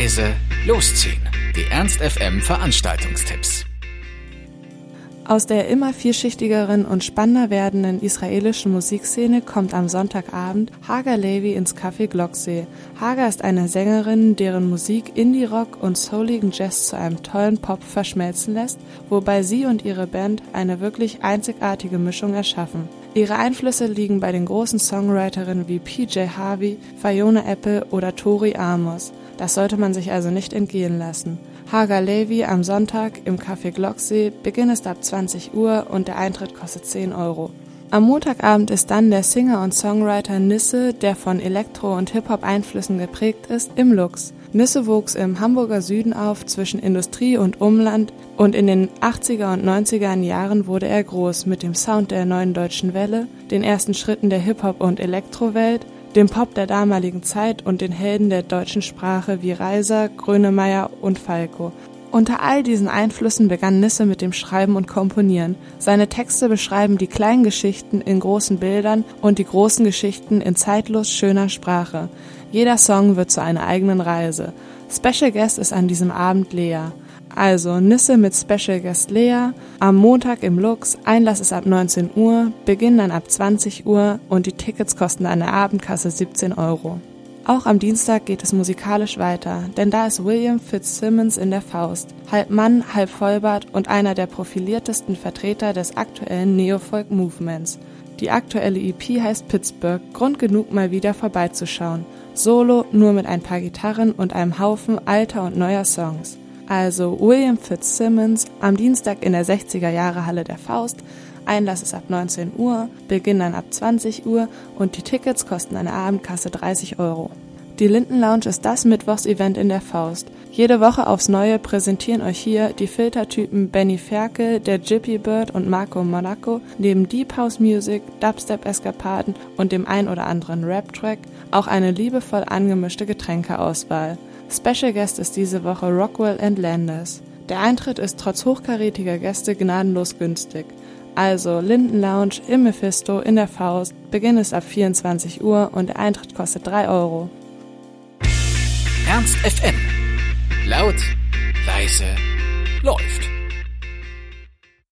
leise, losziehen. Die Ernst FM Veranstaltungstipps. Aus der immer vielschichtigeren und spannender werdenden israelischen Musikszene kommt am Sonntagabend Hagar Levy ins Café Glocksee. Hagar ist eine Sängerin, deren Musik Indie-Rock und souligen Jazz zu einem tollen Pop verschmelzen lässt, wobei sie und ihre Band eine wirklich einzigartige Mischung erschaffen. Ihre Einflüsse liegen bei den großen Songwriterinnen wie PJ Harvey, Fiona Apple oder Tori Amos. Das sollte man sich also nicht entgehen lassen. Hagar Levy am Sonntag im Café Glocksee. Beginn ist ab 20 Uhr und der Eintritt kostet 10 Euro. Am Montagabend ist dann der Singer und Songwriter Nisse, der von Elektro- und Hip-Hop-Einflüssen geprägt ist, im Lux. Nisse wuchs im Hamburger Süden auf zwischen Industrie und Umland und in den 80er und 90er Jahren wurde er groß mit dem Sound der neuen deutschen Welle, den ersten Schritten der Hip-Hop- und Elektrowelt dem Pop der damaligen Zeit und den Helden der deutschen Sprache wie Reiser, Grönemeyer und Falco. Unter all diesen Einflüssen begann Nisse mit dem Schreiben und Komponieren. Seine Texte beschreiben die kleinen Geschichten in großen Bildern und die großen Geschichten in zeitlos schöner Sprache. Jeder Song wird zu einer eigenen Reise. Special Guest ist an diesem Abend Lea. Also Nisse mit Special Guest Lea, am Montag im Lux, Einlass ist ab 19 Uhr, Beginn dann ab 20 Uhr. Und die Tickets kosten an der Abendkasse 17 Euro. Auch am Dienstag geht es musikalisch weiter, denn da ist William Fitzsimmons in der Faust, halb Mann, halb Vollbart und einer der profiliertesten Vertreter des aktuellen Neofolk-Movements. Die aktuelle EP heißt Pittsburgh, Grund genug mal wieder vorbeizuschauen. Solo, nur mit ein paar Gitarren und einem Haufen alter und neuer Songs also William Fitzsimmons, am Dienstag in der 60er Jahre Halle der Faust. Einlass ist ab 19 Uhr, Beginn dann ab 20 Uhr und die Tickets kosten eine Abendkasse 30 Euro. Die Linden Lounge ist das Mittwochsevent in der Faust. Jede Woche aufs Neue präsentieren euch hier die Filtertypen Benny Ferkel, der Jippy Bird und Marco Monaco neben Deep House Music, Dubstep Eskapaden und dem ein oder anderen Rap-Track auch eine liebevoll angemischte Getränkeauswahl. Special Guest ist diese Woche Rockwell and Landers. Der Eintritt ist trotz hochkarätiger Gäste gnadenlos günstig. Also Linden Lounge im Mephisto in der Faust. Beginn ist ab 24 Uhr und der Eintritt kostet 3 Euro. Ernst FM. Laut, leise, läuft.